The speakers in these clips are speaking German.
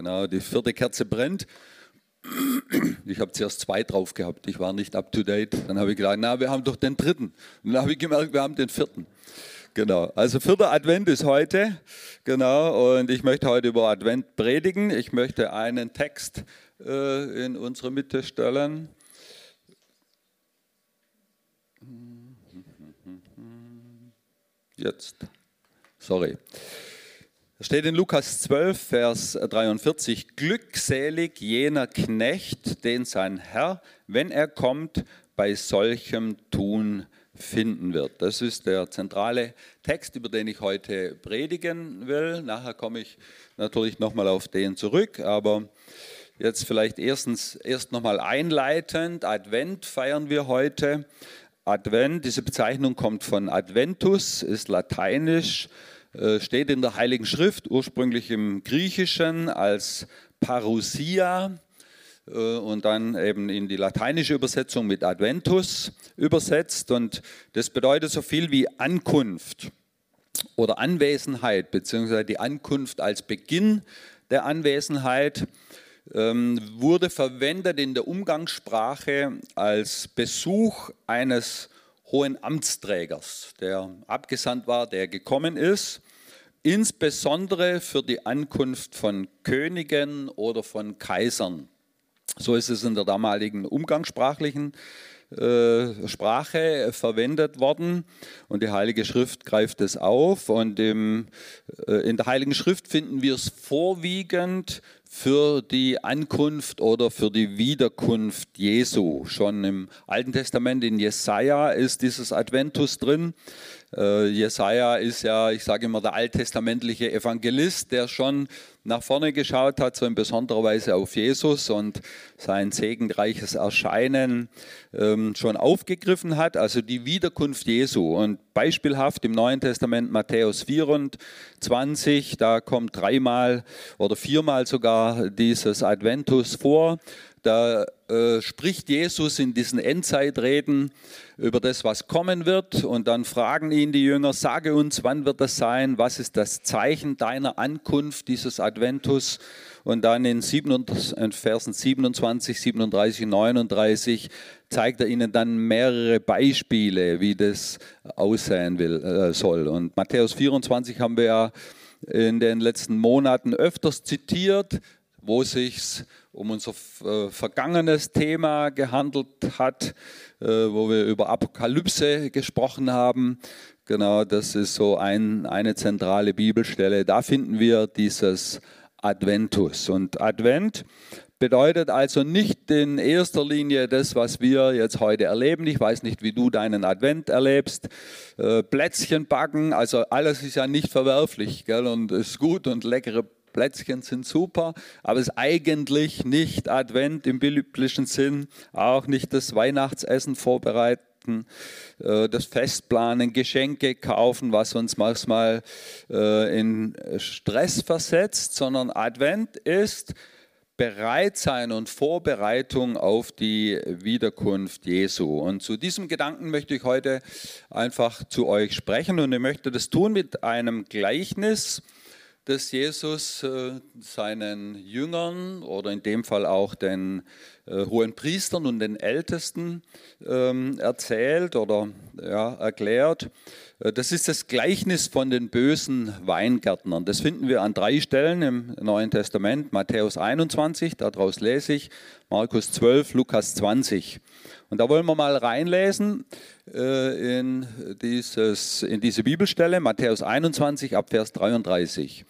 Genau, die vierte Kerze brennt. Ich habe zuerst zwei drauf gehabt. Ich war nicht up to date. Dann habe ich gedacht, na, wir haben doch den dritten. Und dann habe ich gemerkt, wir haben den vierten. Genau. Also vierter Advent ist heute. Genau. Und ich möchte heute über Advent predigen. Ich möchte einen Text äh, in unsere Mitte stellen. Jetzt. Sorry. Da steht in Lukas 12, Vers 43, glückselig jener Knecht, den sein Herr, wenn er kommt, bei solchem Tun finden wird. Das ist der zentrale Text, über den ich heute predigen will. Nachher komme ich natürlich nochmal auf den zurück, aber jetzt vielleicht erstens erst nochmal einleitend. Advent feiern wir heute. Advent, diese Bezeichnung kommt von Adventus, ist lateinisch steht in der Heiligen Schrift, ursprünglich im Griechischen als Parousia äh, und dann eben in die lateinische Übersetzung mit Adventus übersetzt. Und das bedeutet so viel wie Ankunft oder Anwesenheit, beziehungsweise die Ankunft als Beginn der Anwesenheit ähm, wurde verwendet in der Umgangssprache als Besuch eines hohen Amtsträgers, der abgesandt war, der gekommen ist, insbesondere für die Ankunft von Königen oder von Kaisern. So ist es in der damaligen umgangssprachlichen äh, Sprache verwendet worden und die Heilige Schrift greift es auf und im, äh, in der Heiligen Schrift finden wir es vorwiegend für die Ankunft oder für die Wiederkunft Jesu. Schon im Alten Testament in Jesaja ist dieses Adventus drin. Äh, Jesaja ist ja, ich sage immer, der alttestamentliche Evangelist, der schon nach vorne geschaut hat, so in besonderer Weise auf Jesus und sein segenreiches Erscheinen ähm, schon aufgegriffen hat, also die Wiederkunft Jesu. Und beispielhaft im Neuen Testament Matthäus 24, da kommt dreimal oder viermal sogar dieses Adventus vor. Da äh, spricht Jesus in diesen Endzeitreden über das, was kommen wird. Und dann fragen ihn die Jünger, sage uns, wann wird das sein? Was ist das Zeichen deiner Ankunft, dieses Adventus? Und dann in, 7, in Versen 27, 37, 39 zeigt er ihnen dann mehrere Beispiele, wie das aussehen will, äh, soll. Und Matthäus 24 haben wir ja in den letzten Monaten öfters zitiert, wo sich um unser äh, vergangenes Thema gehandelt hat, äh, wo wir über Apokalypse gesprochen haben. Genau, das ist so ein, eine zentrale Bibelstelle. Da finden wir dieses Adventus. Und Advent bedeutet also nicht in erster Linie das, was wir jetzt heute erleben. Ich weiß nicht, wie du deinen Advent erlebst. Äh, Plätzchen backen, also alles ist ja nicht verwerflich gell, und ist gut und leckere Plätzchen sind super, aber es ist eigentlich nicht Advent im biblischen Sinn, auch nicht das Weihnachtsessen vorbereiten, äh, das Festplanen, Geschenke kaufen, was uns manchmal äh, in Stress versetzt, sondern Advent ist Bereitsein und Vorbereitung auf die Wiederkunft Jesu. Und zu diesem Gedanken möchte ich heute einfach zu euch sprechen und ich möchte das tun mit einem Gleichnis, das Jesus äh, seinen Jüngern oder in dem Fall auch den hohen Priestern und den Ältesten ähm, erzählt oder ja, erklärt. Äh, das ist das Gleichnis von den bösen Weingärtnern. Das finden wir an drei Stellen im Neuen Testament. Matthäus 21, daraus lese ich, Markus 12, Lukas 20. Und da wollen wir mal reinlesen äh, in, dieses, in diese Bibelstelle, Matthäus 21 ab Vers 33.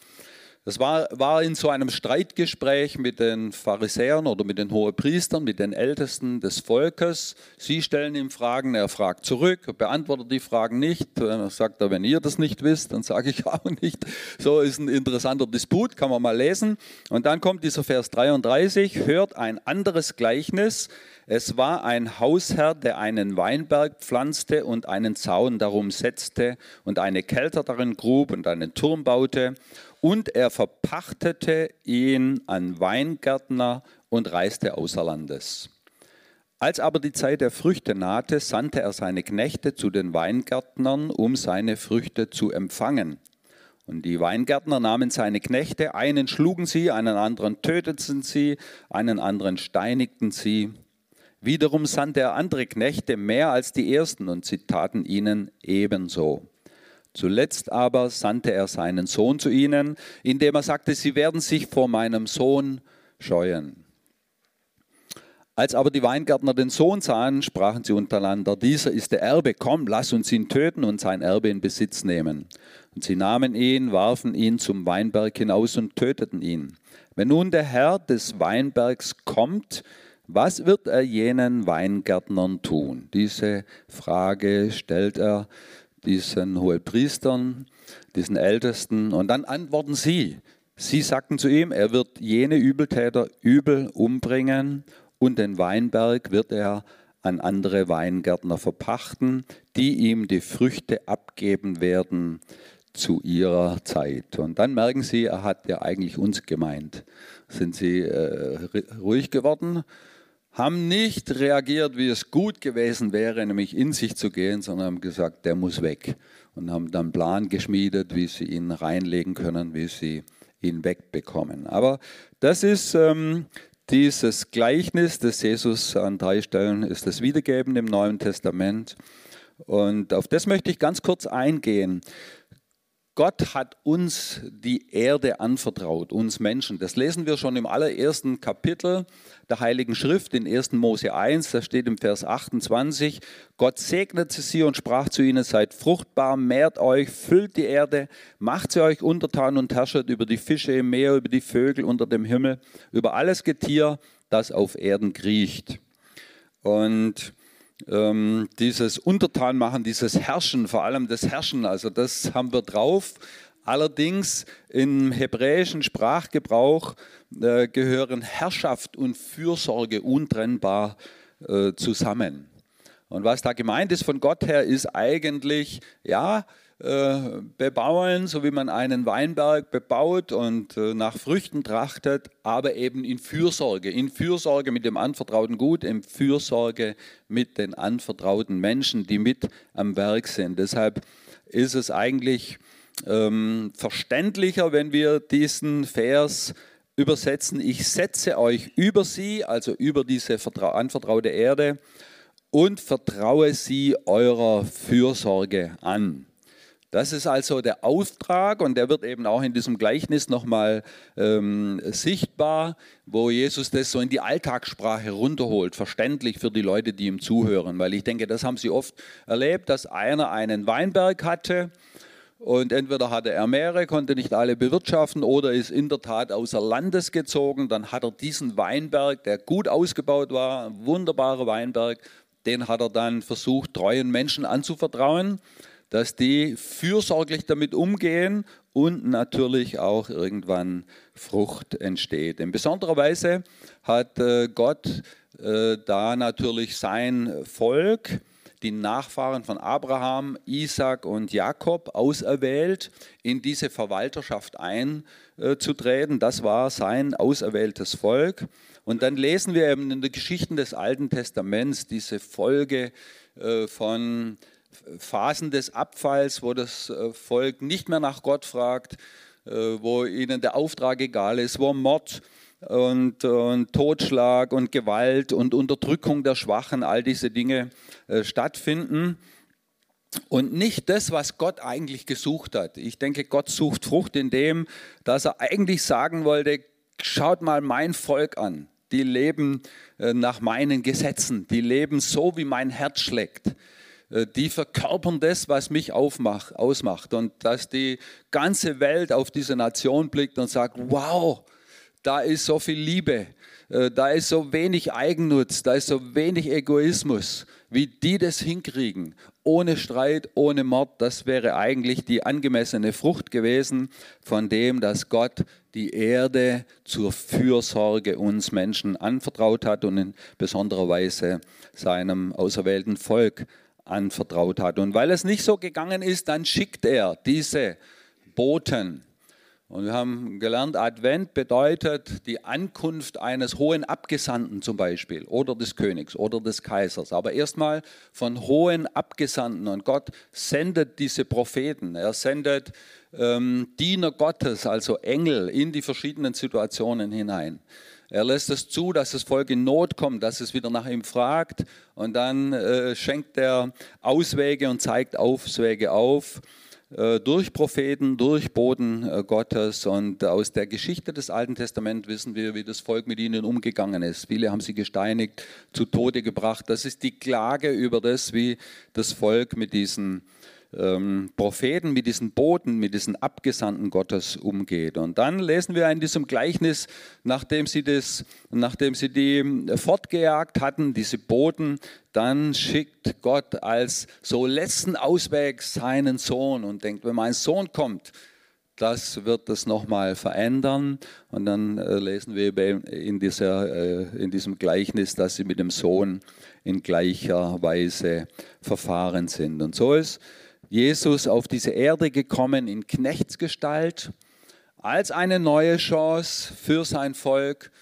Das war, war in so einem Streitgespräch mit den Pharisäern oder mit den Hohepriestern, mit den Ältesten des Volkes. Sie stellen ihm Fragen, er fragt zurück, beantwortet die Fragen nicht. Dann sagt er, wenn ihr das nicht wisst, dann sage ich auch nicht. So ist ein interessanter Disput, kann man mal lesen. Und dann kommt dieser Vers 33, hört ein anderes Gleichnis. Es war ein Hausherr, der einen Weinberg pflanzte und einen Zaun darum setzte und eine Kelter darin grub und einen Turm baute und er verpachtete ihn an Weingärtner und reiste außer Landes. Als aber die Zeit der Früchte nahte, sandte er seine Knechte zu den Weingärtnern, um seine Früchte zu empfangen. Und die Weingärtner nahmen seine Knechte, einen schlugen sie, einen anderen töteten sie, einen anderen steinigten sie. Wiederum sandte er andere Knechte mehr als die ersten und sie taten ihnen ebenso. Zuletzt aber sandte er seinen Sohn zu ihnen, indem er sagte, sie werden sich vor meinem Sohn scheuen. Als aber die Weingärtner den Sohn sahen, sprachen sie untereinander, dieser ist der Erbe, komm, lass uns ihn töten und sein Erbe in Besitz nehmen. Und sie nahmen ihn, warfen ihn zum Weinberg hinaus und töteten ihn. Wenn nun der Herr des Weinbergs kommt, was wird er jenen Weingärtnern tun? Diese Frage stellt er diesen Hohepriestern, diesen Ältesten, und dann antworten sie. Sie sagten zu ihm, er wird jene Übeltäter übel umbringen und den Weinberg wird er an andere Weingärtner verpachten, die ihm die Früchte abgeben werden zu ihrer Zeit. Und dann merken Sie, er hat ja eigentlich uns gemeint. Sind Sie äh, ruhig geworden, haben nicht reagiert, wie es gut gewesen wäre, nämlich in sich zu gehen, sondern haben gesagt, der muss weg. Und haben dann einen Plan geschmiedet, wie sie ihn reinlegen können, wie sie ihn wegbekommen. Aber das ist ähm, dieses Gleichnis, das Jesus an drei Stellen ist das wiedergeben im Neuen Testament. Und auf das möchte ich ganz kurz eingehen. Gott hat uns die Erde anvertraut, uns Menschen. Das lesen wir schon im allerersten Kapitel der Heiligen Schrift in 1. Mose 1, da steht im Vers 28, Gott segnete sie und sprach zu ihnen, seid fruchtbar, mehrt euch, füllt die Erde, macht sie euch untertan und herrschet über die Fische im Meer, über die Vögel unter dem Himmel, über alles Getier, das auf Erden kriecht. Und ähm, dieses Untertanmachen, dieses Herrschen, vor allem das Herrschen, also das haben wir drauf. Allerdings im hebräischen Sprachgebrauch äh, gehören Herrschaft und Fürsorge untrennbar äh, zusammen. Und was da gemeint ist von Gott her, ist eigentlich, ja, äh, bebauen, so wie man einen Weinberg bebaut und äh, nach Früchten trachtet, aber eben in Fürsorge, in Fürsorge mit dem anvertrauten Gut, in Fürsorge mit den anvertrauten Menschen, die mit am Werk sind. Deshalb ist es eigentlich ähm, verständlicher, wenn wir diesen Vers übersetzen, ich setze euch über sie, also über diese anvertraute Erde, und vertraue sie eurer Fürsorge an. Das ist also der Auftrag und der wird eben auch in diesem Gleichnis nochmal ähm, sichtbar, wo Jesus das so in die Alltagssprache runterholt, verständlich für die Leute, die ihm zuhören. Weil ich denke, das haben sie oft erlebt, dass einer einen Weinberg hatte und entweder hatte er mehrere, konnte nicht alle bewirtschaften oder ist in der Tat außer Landes gezogen. Dann hat er diesen Weinberg, der gut ausgebaut war, ein wunderbarer Weinberg, den hat er dann versucht, treuen Menschen anzuvertrauen dass die fürsorglich damit umgehen und natürlich auch irgendwann Frucht entsteht. In besonderer Weise hat äh, Gott äh, da natürlich sein Volk, die Nachfahren von Abraham, Isaac und Jakob auserwählt, in diese Verwalterschaft einzutreten. Das war sein auserwähltes Volk. Und dann lesen wir eben in den Geschichten des Alten Testaments diese Folge äh, von Phasen des Abfalls, wo das äh, Volk nicht mehr nach Gott fragt, äh, wo ihnen der Auftrag egal ist, wo Mord und, und Totschlag und Gewalt und Unterdrückung der Schwachen, all diese Dinge äh, stattfinden. Und nicht das, was Gott eigentlich gesucht hat. Ich denke, Gott sucht Frucht in dem, dass er eigentlich sagen wollte, schaut mal mein Volk an. Die leben nach meinen Gesetzen, die leben so, wie mein Herz schlägt. Äh, die verkörpern das, was mich aufmacht, ausmacht. Und dass die ganze Welt auf diese Nation blickt und sagt, wow, da ist so viel Liebe, äh, da ist so wenig Eigennutz, da ist so wenig Egoismus, wie die das hinkriegen, ohne Streit, ohne Mord, das wäre eigentlich die angemessene Frucht gewesen von dem, dass Gott die Erde zur Fürsorge uns Menschen anvertraut hat und in besonderer Weise seinem auserwählten Volk anvertraut hat. Und weil es nicht so gegangen ist, dann schickt er diese Boten. Und wir haben gelernt, Advent bedeutet die Ankunft eines hohen Abgesandten zum Beispiel oder des Königs oder des Kaisers. Aber erstmal von hohen Abgesandten. Und Gott sendet diese Propheten. Er sendet ähm, Diener Gottes, also Engel, in die verschiedenen Situationen hinein. Er lässt es zu, dass das Volk in Not kommt, dass es wieder nach ihm fragt. Und dann äh, schenkt er Auswege und zeigt Auswege auf. Äh, durch Propheten, durch Boden äh, Gottes. Und aus der Geschichte des Alten Testaments wissen wir, wie das Volk mit ihnen umgegangen ist. Viele haben sie gesteinigt, zu Tode gebracht. Das ist die Klage über das, wie das Volk mit diesen ähm, Propheten, mit diesen Boten, mit diesen Abgesandten Gottes umgeht. Und dann lesen wir in diesem Gleichnis, nachdem sie, das, nachdem sie die fortgejagt hatten, diese Boten, dann schickt Gott als so letzten Ausweg seinen Sohn und denkt, wenn mein Sohn kommt, das wird das nochmal verändern. Und dann äh, lesen wir in, dieser, äh, in diesem Gleichnis, dass sie mit dem Sohn in gleicher Weise verfahren sind. Und so ist Jesus auf diese Erde gekommen in Knechtsgestalt als eine neue Chance für sein Volk.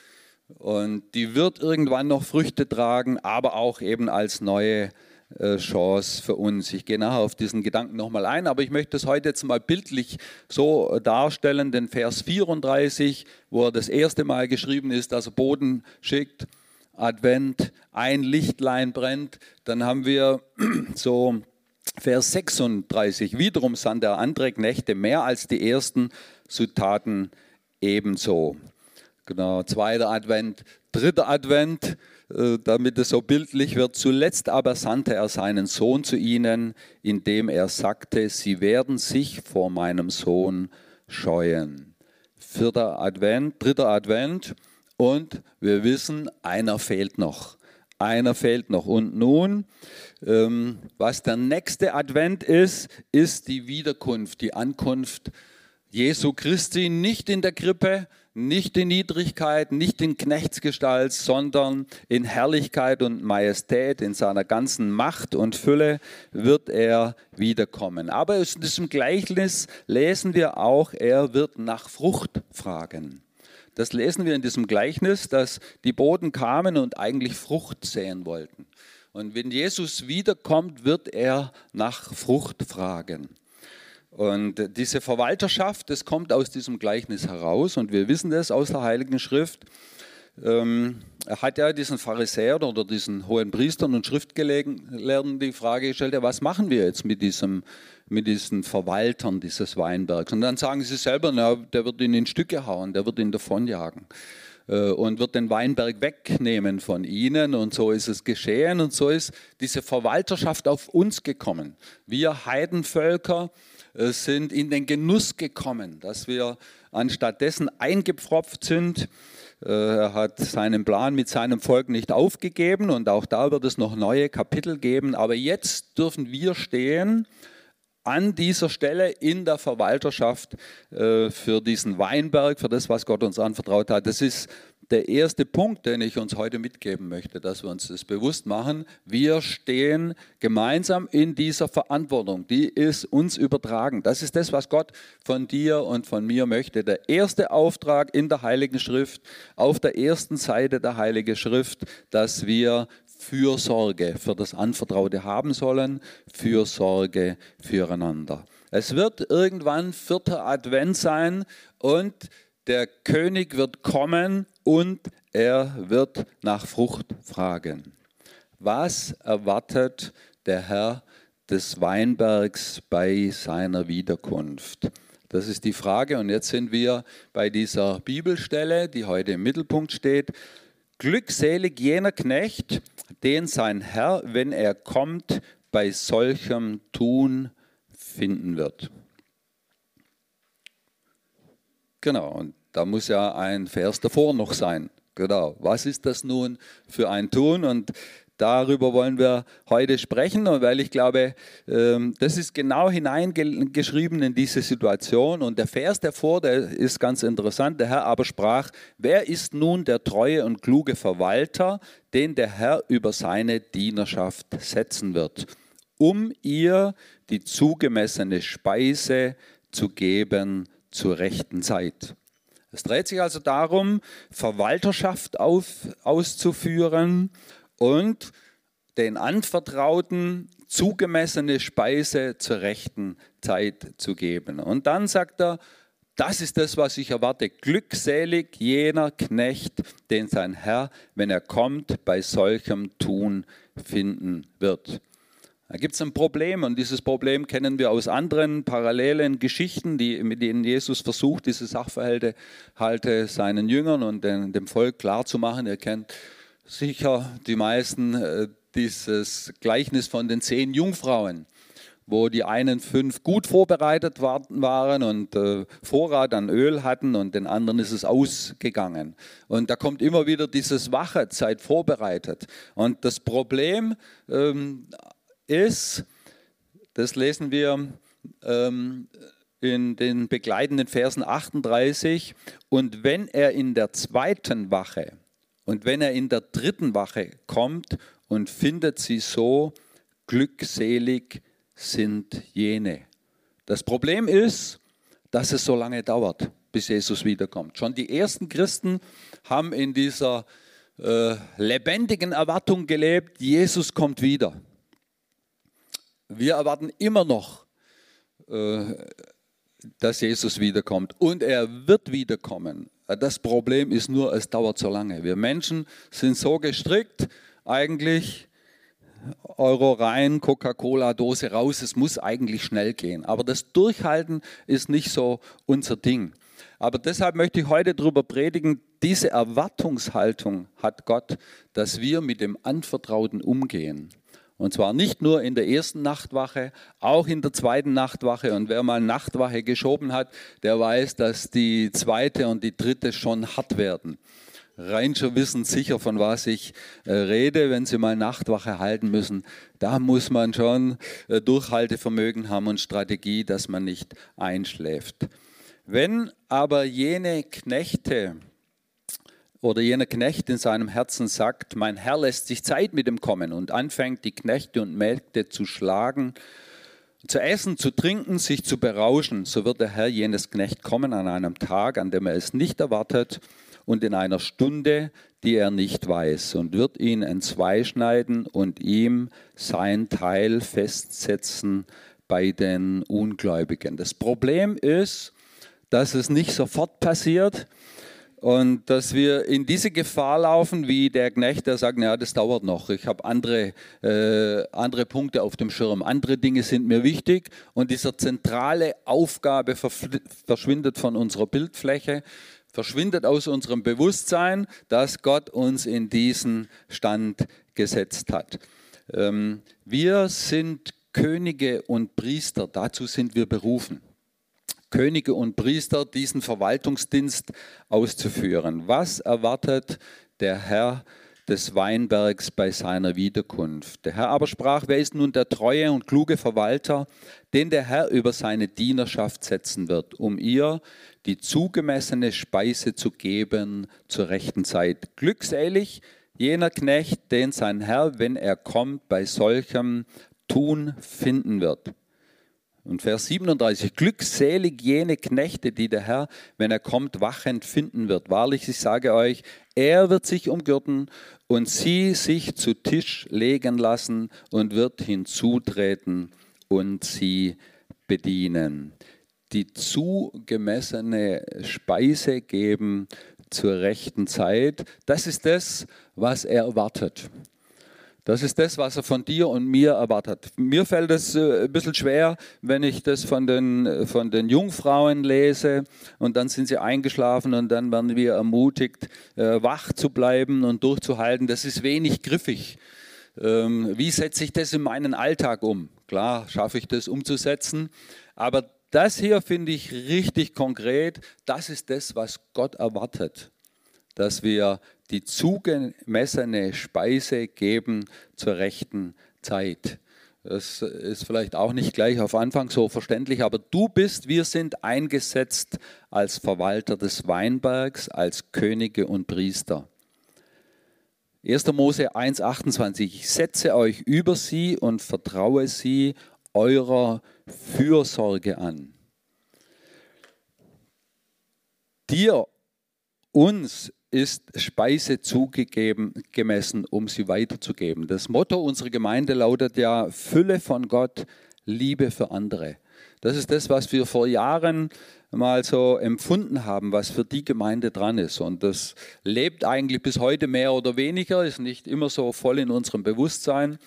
Und die wird irgendwann noch Früchte tragen, aber auch eben als neue äh, Chance für uns. Ich gehe nachher auf diesen Gedanken nochmal ein, aber ich möchte es heute jetzt mal bildlich so darstellen, den Vers 34, wo er das erste Mal geschrieben ist, dass er Boden schickt, Advent, ein Lichtlein brennt, dann haben wir so Vers 36, wiederum sandte er andere Knechte mehr als die ersten, so taten ebenso. Genau, zweiter Advent, dritter Advent, äh, damit es so bildlich wird. Zuletzt aber sandte er seinen Sohn zu ihnen, indem er sagte, sie werden sich vor meinem Sohn scheuen. Vierter Advent, dritter Advent und wir wissen, einer fehlt noch. Einer fehlt noch. Und nun, ähm, was der nächste Advent ist, ist die Wiederkunft, die Ankunft Jesu Christi, nicht in der Krippe, nicht in Niedrigkeit, nicht in Knechtsgestalt, sondern in Herrlichkeit und Majestät, in seiner ganzen Macht und Fülle wird er wiederkommen. Aber in diesem Gleichnis lesen wir auch, er wird nach Frucht fragen. Das lesen wir in diesem Gleichnis, dass die Boden kamen und eigentlich Frucht säen wollten. Und wenn Jesus wiederkommt, wird er nach Frucht fragen. Und diese Verwalterschaft, das kommt aus diesem Gleichnis heraus und wir wissen das aus der Heiligen Schrift. Ähm, hat ja diesen Pharisäern oder diesen hohen Priestern und Schriftgelehrten die Frage gestellt, ja, was machen wir jetzt mit diesem mit diesen Verwaltern dieses Weinbergs. Und dann sagen sie selber, na, der wird ihn in Stücke hauen, der wird ihn davonjagen äh, und wird den Weinberg wegnehmen von ihnen. Und so ist es geschehen und so ist diese Verwalterschaft auf uns gekommen. Wir Heidenvölker äh, sind in den Genuss gekommen, dass wir anstatt dessen eingepfropft sind. Äh, er hat seinen Plan mit seinem Volk nicht aufgegeben und auch da wird es noch neue Kapitel geben. Aber jetzt dürfen wir stehen an dieser Stelle in der Verwalterschaft äh, für diesen Weinberg, für das, was Gott uns anvertraut hat. Das ist der erste Punkt, den ich uns heute mitgeben möchte, dass wir uns das bewusst machen. Wir stehen gemeinsam in dieser Verantwortung, die ist uns übertragen. Das ist das, was Gott von dir und von mir möchte. Der erste Auftrag in der Heiligen Schrift, auf der ersten Seite der Heiligen Schrift, dass wir Fürsorge für das Anvertraute haben sollen, Fürsorge füreinander. Es wird irgendwann vierter Advent sein und der König wird kommen und er wird nach Frucht fragen. Was erwartet der Herr des Weinbergs bei seiner Wiederkunft? Das ist die Frage. Und jetzt sind wir bei dieser Bibelstelle, die heute im Mittelpunkt steht. Glückselig jener Knecht, den sein Herr, wenn er kommt, bei solchem Tun finden wird. Genau, und da muss ja ein Vers davor noch sein. Genau, was ist das nun für ein Tun? Und Darüber wollen wir heute sprechen, weil ich glaube, ähm, das ist genau hineingeschrieben in diese Situation. Und der Vers davor, der ist ganz interessant. Der Herr aber sprach, wer ist nun der treue und kluge Verwalter, den der Herr über seine Dienerschaft setzen wird, um ihr die zugemessene Speise zu geben zur rechten Zeit. Es dreht sich also darum, Verwalterschaft auf, auszuführen und den Anvertrauten zugemessene Speise zur rechten Zeit zu geben. Und dann sagt er, das ist das, was ich erwarte. Glückselig jener Knecht, den sein Herr, wenn er kommt, bei solchem Tun finden wird. Da gibt es ein Problem und dieses Problem kennen wir aus anderen parallelen Geschichten, die, mit denen Jesus versucht, diese Sachverhalte halte seinen Jüngern und dem Volk klarzumachen. Ihr kennt sicher die meisten äh, dieses Gleichnis von den zehn Jungfrauen wo die einen fünf gut vorbereitet waren und äh, Vorrat an Öl hatten und den anderen ist es ausgegangen. Und da kommt immer wieder dieses Wache, Zeit vorbereitet. Und das Problem ähm, ist, das lesen wir ähm, in den begleitenden Versen 38, und wenn er in der zweiten Wache und wenn er in der dritten Wache kommt und findet sie so glückselig, sind jene. Das Problem ist, dass es so lange dauert, bis Jesus wiederkommt. Schon die ersten Christen haben in dieser äh, lebendigen Erwartung gelebt, Jesus kommt wieder. Wir erwarten immer noch, äh, dass Jesus wiederkommt und er wird wiederkommen. Das Problem ist nur, es dauert so lange. Wir Menschen sind so gestrickt, eigentlich Euro rein, Coca-Cola-Dose raus. Es muss eigentlich schnell gehen. Aber das Durchhalten ist nicht so unser Ding. Aber deshalb möchte ich heute darüber predigen, diese Erwartungshaltung hat Gott, dass wir mit dem Anvertrauten umgehen. Und zwar nicht nur in der ersten Nachtwache, auch in der zweiten Nachtwache. Und wer mal Nachtwache geschoben hat, der weiß, dass die zweite und die dritte schon hart werden. Ranger wissen sicher, von was ich äh, rede, wenn sie mal Nachtwache halten müssen. Da muss man schon äh, Durchhaltevermögen haben und Strategie, dass man nicht einschläft. Wenn aber jene Knechte oder jener Knecht in seinem Herzen sagt, mein Herr lässt sich Zeit mit ihm kommen und anfängt, die Knechte und Mägde zu schlagen, zu essen, zu trinken, sich zu berauschen, so wird der Herr jenes Knecht kommen an einem Tag, an dem er es nicht erwartet und in einer Stunde, die er nicht weiß, und wird ihn entzweischneiden und ihm sein Teil festsetzen bei den Ungläubigen. Das Problem ist, dass es nicht sofort passiert und dass wir in diese Gefahr laufen, wie der Knecht, der sagt, ja, das dauert noch, ich habe andere, äh, andere Punkte auf dem Schirm, andere Dinge sind mir wichtig und diese zentrale Aufgabe verschwindet von unserer Bildfläche verschwindet aus unserem Bewusstsein, dass Gott uns in diesen Stand gesetzt hat. Ähm, wir sind Könige und Priester, dazu sind wir berufen. Könige und Priester diesen Verwaltungsdienst auszuführen. Was erwartet der Herr des Weinbergs bei seiner Wiederkunft. Der Herr aber sprach, wer ist nun der treue und kluge Verwalter, den der Herr über seine Dienerschaft setzen wird, um ihr die zugemessene Speise zu geben zur rechten Zeit. Glückselig jener Knecht, den sein Herr, wenn er kommt, bei solchem Tun finden wird. Und Vers 37, glückselig jene Knechte, die der Herr, wenn er kommt, wachend finden wird. Wahrlich, ich sage euch, er wird sich umgürten und sie sich zu Tisch legen lassen und wird hinzutreten und sie bedienen. Die zugemessene Speise geben zur rechten Zeit, das ist das, was er erwartet. Das ist das, was er von dir und mir erwartet. Mir fällt es äh, ein bisschen schwer, wenn ich das von den, von den Jungfrauen lese und dann sind sie eingeschlafen und dann werden wir ermutigt, äh, wach zu bleiben und durchzuhalten. Das ist wenig griffig. Ähm, wie setze ich das in meinen Alltag um? Klar, schaffe ich das umzusetzen, aber das hier finde ich richtig konkret. Das ist das, was Gott erwartet, dass wir die zugemessene Speise geben zur rechten Zeit. Das ist vielleicht auch nicht gleich auf Anfang so verständlich, aber du bist, wir sind eingesetzt als Verwalter des Weinbergs, als Könige und Priester. 1. Mose 1,28 Ich setze euch über sie und vertraue sie eurer Fürsorge an. dir, uns ist Speise zugegeben, gemessen, um sie weiterzugeben. Das Motto unserer Gemeinde lautet ja Fülle von Gott, Liebe für andere. Das ist das, was wir vor Jahren mal so empfunden haben, was für die Gemeinde dran ist. Und das lebt eigentlich bis heute mehr oder weniger, ist nicht immer so voll in unserem Bewusstsein.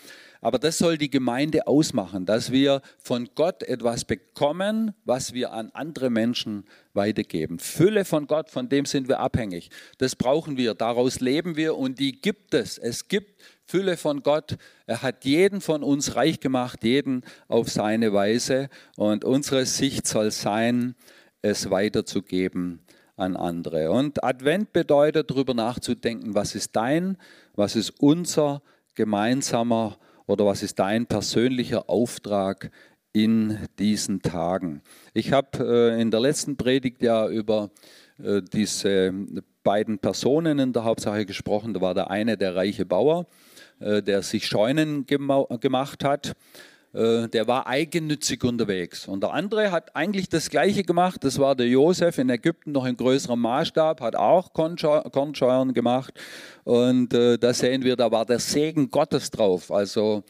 Aber das soll die Gemeinde ausmachen, dass wir von Gott etwas bekommen, was wir an andere Menschen weitergeben. Fülle von Gott, von dem sind wir abhängig. Das brauchen wir, daraus leben wir und die gibt es. Es gibt Fülle von Gott. Er hat jeden von uns reich gemacht, jeden auf seine Weise. Und unsere Sicht soll sein, es weiterzugeben an andere. Und Advent bedeutet, darüber nachzudenken, was ist dein, was ist unser gemeinsamer oder was ist dein persönlicher Auftrag in diesen Tagen? Ich habe äh, in der letzten Predigt ja über äh, diese beiden Personen in der Hauptsache gesprochen. Da war der eine der reiche Bauer, äh, der sich Scheunen gemacht hat der war eigennützig unterwegs. Und der andere hat eigentlich das Gleiche gemacht. Das war der Josef in Ägypten noch in größerem Maßstab, hat auch Kornscheuern gemacht. Und äh, da sehen wir, da war der Segen Gottes drauf. Also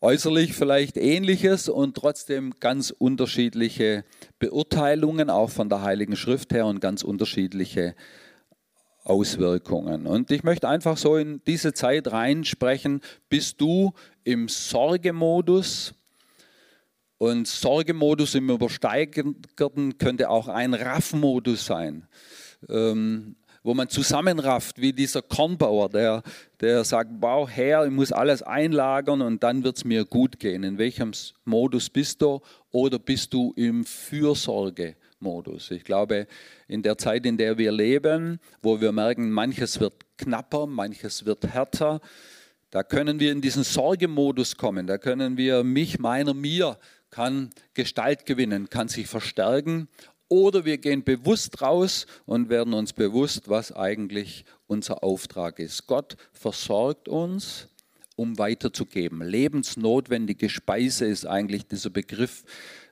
äußerlich vielleicht ähnliches und trotzdem ganz unterschiedliche Beurteilungen, auch von der Heiligen Schrift her und ganz unterschiedliche Auswirkungen. Und ich möchte einfach so in diese Zeit reinsprechen, bist du im Sorgemodus? Und Sorgemodus im Übersteigerten könnte auch ein Raffmodus sein. Ähm, wo man zusammenrafft, wie dieser Kornbauer, der, der sagt, bau her, ich muss alles einlagern und dann wird es mir gut gehen. In welchem Modus bist du? Oder bist du im Fürsorgemodus? Ich glaube, in der Zeit, in der wir leben, wo wir merken, manches wird knapper, manches wird härter, da können wir in diesen Sorgemodus kommen. Da können wir mich, meiner, mir kann Gestalt gewinnen, kann sich verstärken oder wir gehen bewusst raus und werden uns bewusst, was eigentlich unser Auftrag ist. Gott versorgt uns, um weiterzugeben. Lebensnotwendige Speise ist eigentlich dieser Begriff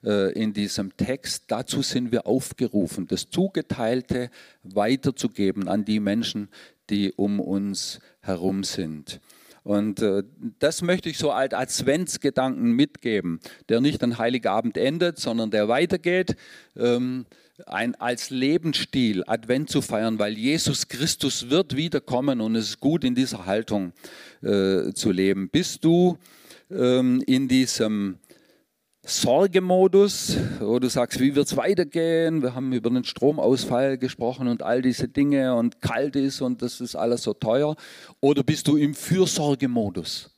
äh, in diesem Text. Dazu sind wir aufgerufen, das Zugeteilte weiterzugeben an die Menschen, die um uns herum sind. Und äh, das möchte ich so als Adventsgedanken mitgeben, der nicht an Heiligabend endet, sondern der weitergeht. Ähm, ein, als Lebensstil Advent zu feiern, weil Jesus Christus wird wiederkommen und es ist gut, in dieser Haltung äh, zu leben. Bist du ähm, in diesem Sorgemodus, wo du sagst, wie wird es weitergehen? Wir haben über den Stromausfall gesprochen und all diese Dinge und kalt ist und das ist alles so teuer. Oder bist du im Fürsorgemodus?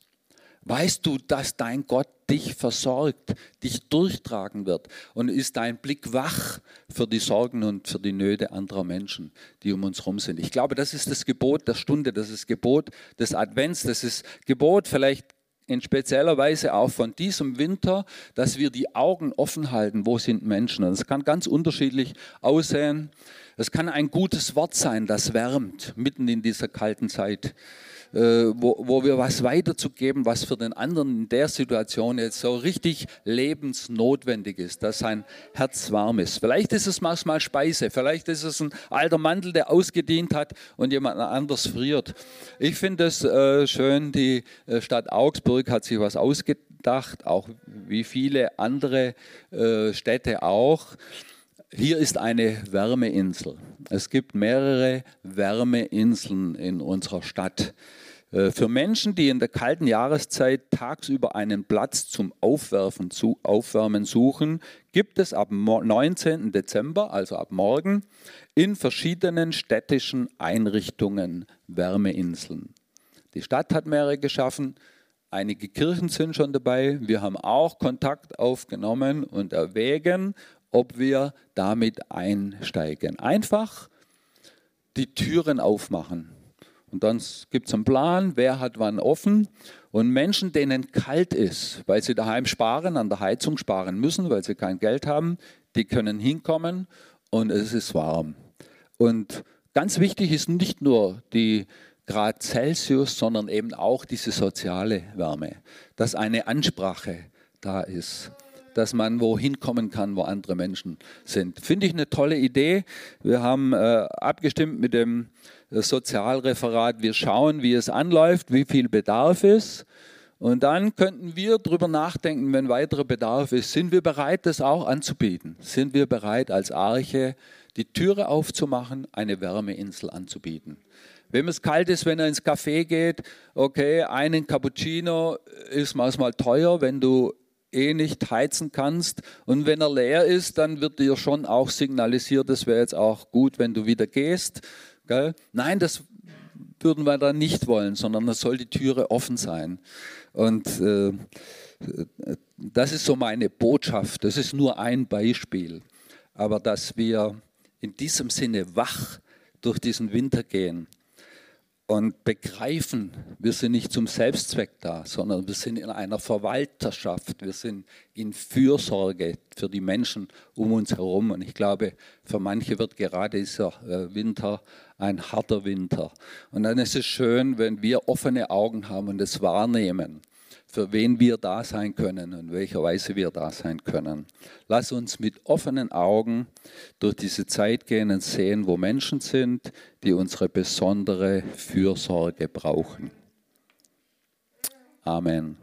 Weißt du, dass dein Gott dich versorgt, dich durchtragen wird? Und ist dein Blick wach für die Sorgen und für die Nöte anderer Menschen, die um uns herum sind? Ich glaube, das ist das Gebot der Stunde, das ist Gebot des Advents, das ist Gebot vielleicht in spezieller Weise auch von diesem Winter, dass wir die Augen offen halten, wo sind Menschen. Und es kann ganz unterschiedlich aussehen. Es kann ein gutes Wort sein, das wärmt mitten in dieser kalten Zeit. Äh, wo, wo wir was weiterzugeben, was für den anderen in der Situation jetzt so richtig lebensnotwendig ist, dass sein Herz warm ist. Vielleicht ist es manchmal Speise, vielleicht ist es ein alter Mantel, der ausgedient hat und jemand anders friert. Ich finde es äh, schön, die äh, Stadt Augsburg hat sich was ausgedacht, auch wie viele andere äh, Städte auch. Hier ist eine Wärmeinsel. Es gibt mehrere Wärmeinseln in unserer Stadt. Äh, für Menschen, die in der kalten Jahreszeit tagsüber einen Platz zum Aufwerfen, zu, Aufwärmen suchen, gibt es ab 19. Dezember, also ab morgen, in verschiedenen städtischen Einrichtungen Wärmeinseln. Die Stadt hat mehrere geschaffen, einige Kirchen sind schon dabei. Wir haben auch Kontakt aufgenommen und erwägen, ob wir damit einsteigen. Einfach die Türen aufmachen und dann gibt es einen Plan, wer hat wann offen. Und Menschen, denen kalt ist, weil sie daheim sparen, an der Heizung sparen müssen, weil sie kein Geld haben, die können hinkommen und es ist warm. Und ganz wichtig ist nicht nur die Grad Celsius, sondern eben auch diese soziale Wärme, dass eine Ansprache da ist. Dass man wohin kommen kann, wo andere Menschen sind. Finde ich eine tolle Idee. Wir haben äh, abgestimmt mit dem äh, Sozialreferat. Wir schauen, wie es anläuft, wie viel Bedarf ist. Und dann könnten wir darüber nachdenken, wenn weiterer Bedarf ist, sind wir bereit, das auch anzubieten? Sind wir bereit, als Arche die Türe aufzumachen, eine Wärmeinsel anzubieten? Wenn es kalt ist, wenn er ins Café geht, okay, einen Cappuccino ist manchmal teuer, wenn du eh nicht heizen kannst. Und wenn er leer ist, dann wird dir schon auch signalisiert, es wäre jetzt auch gut, wenn du wieder gehst. Gell? Nein, das würden wir dann nicht wollen, sondern es soll die Türe offen sein. Und äh, das ist so meine Botschaft. Das ist nur ein Beispiel. Aber dass wir in diesem Sinne wach durch diesen Winter gehen und begreifen, wir sind nicht zum Selbstzweck da, sondern wir sind in einer Verwalterschaft, wir sind in Fürsorge für die Menschen um uns herum. Und ich glaube, für manche wird gerade dieser äh, Winter ein harter Winter. Und dann ist es schön, wenn wir offene Augen haben und es wahrnehmen für wen wir da sein können und welcher Weise wir da sein können. Lass uns mit offenen Augen durch diese Zeit gehen und sehen, wo Menschen sind, die unsere besondere Fürsorge brauchen. Amen.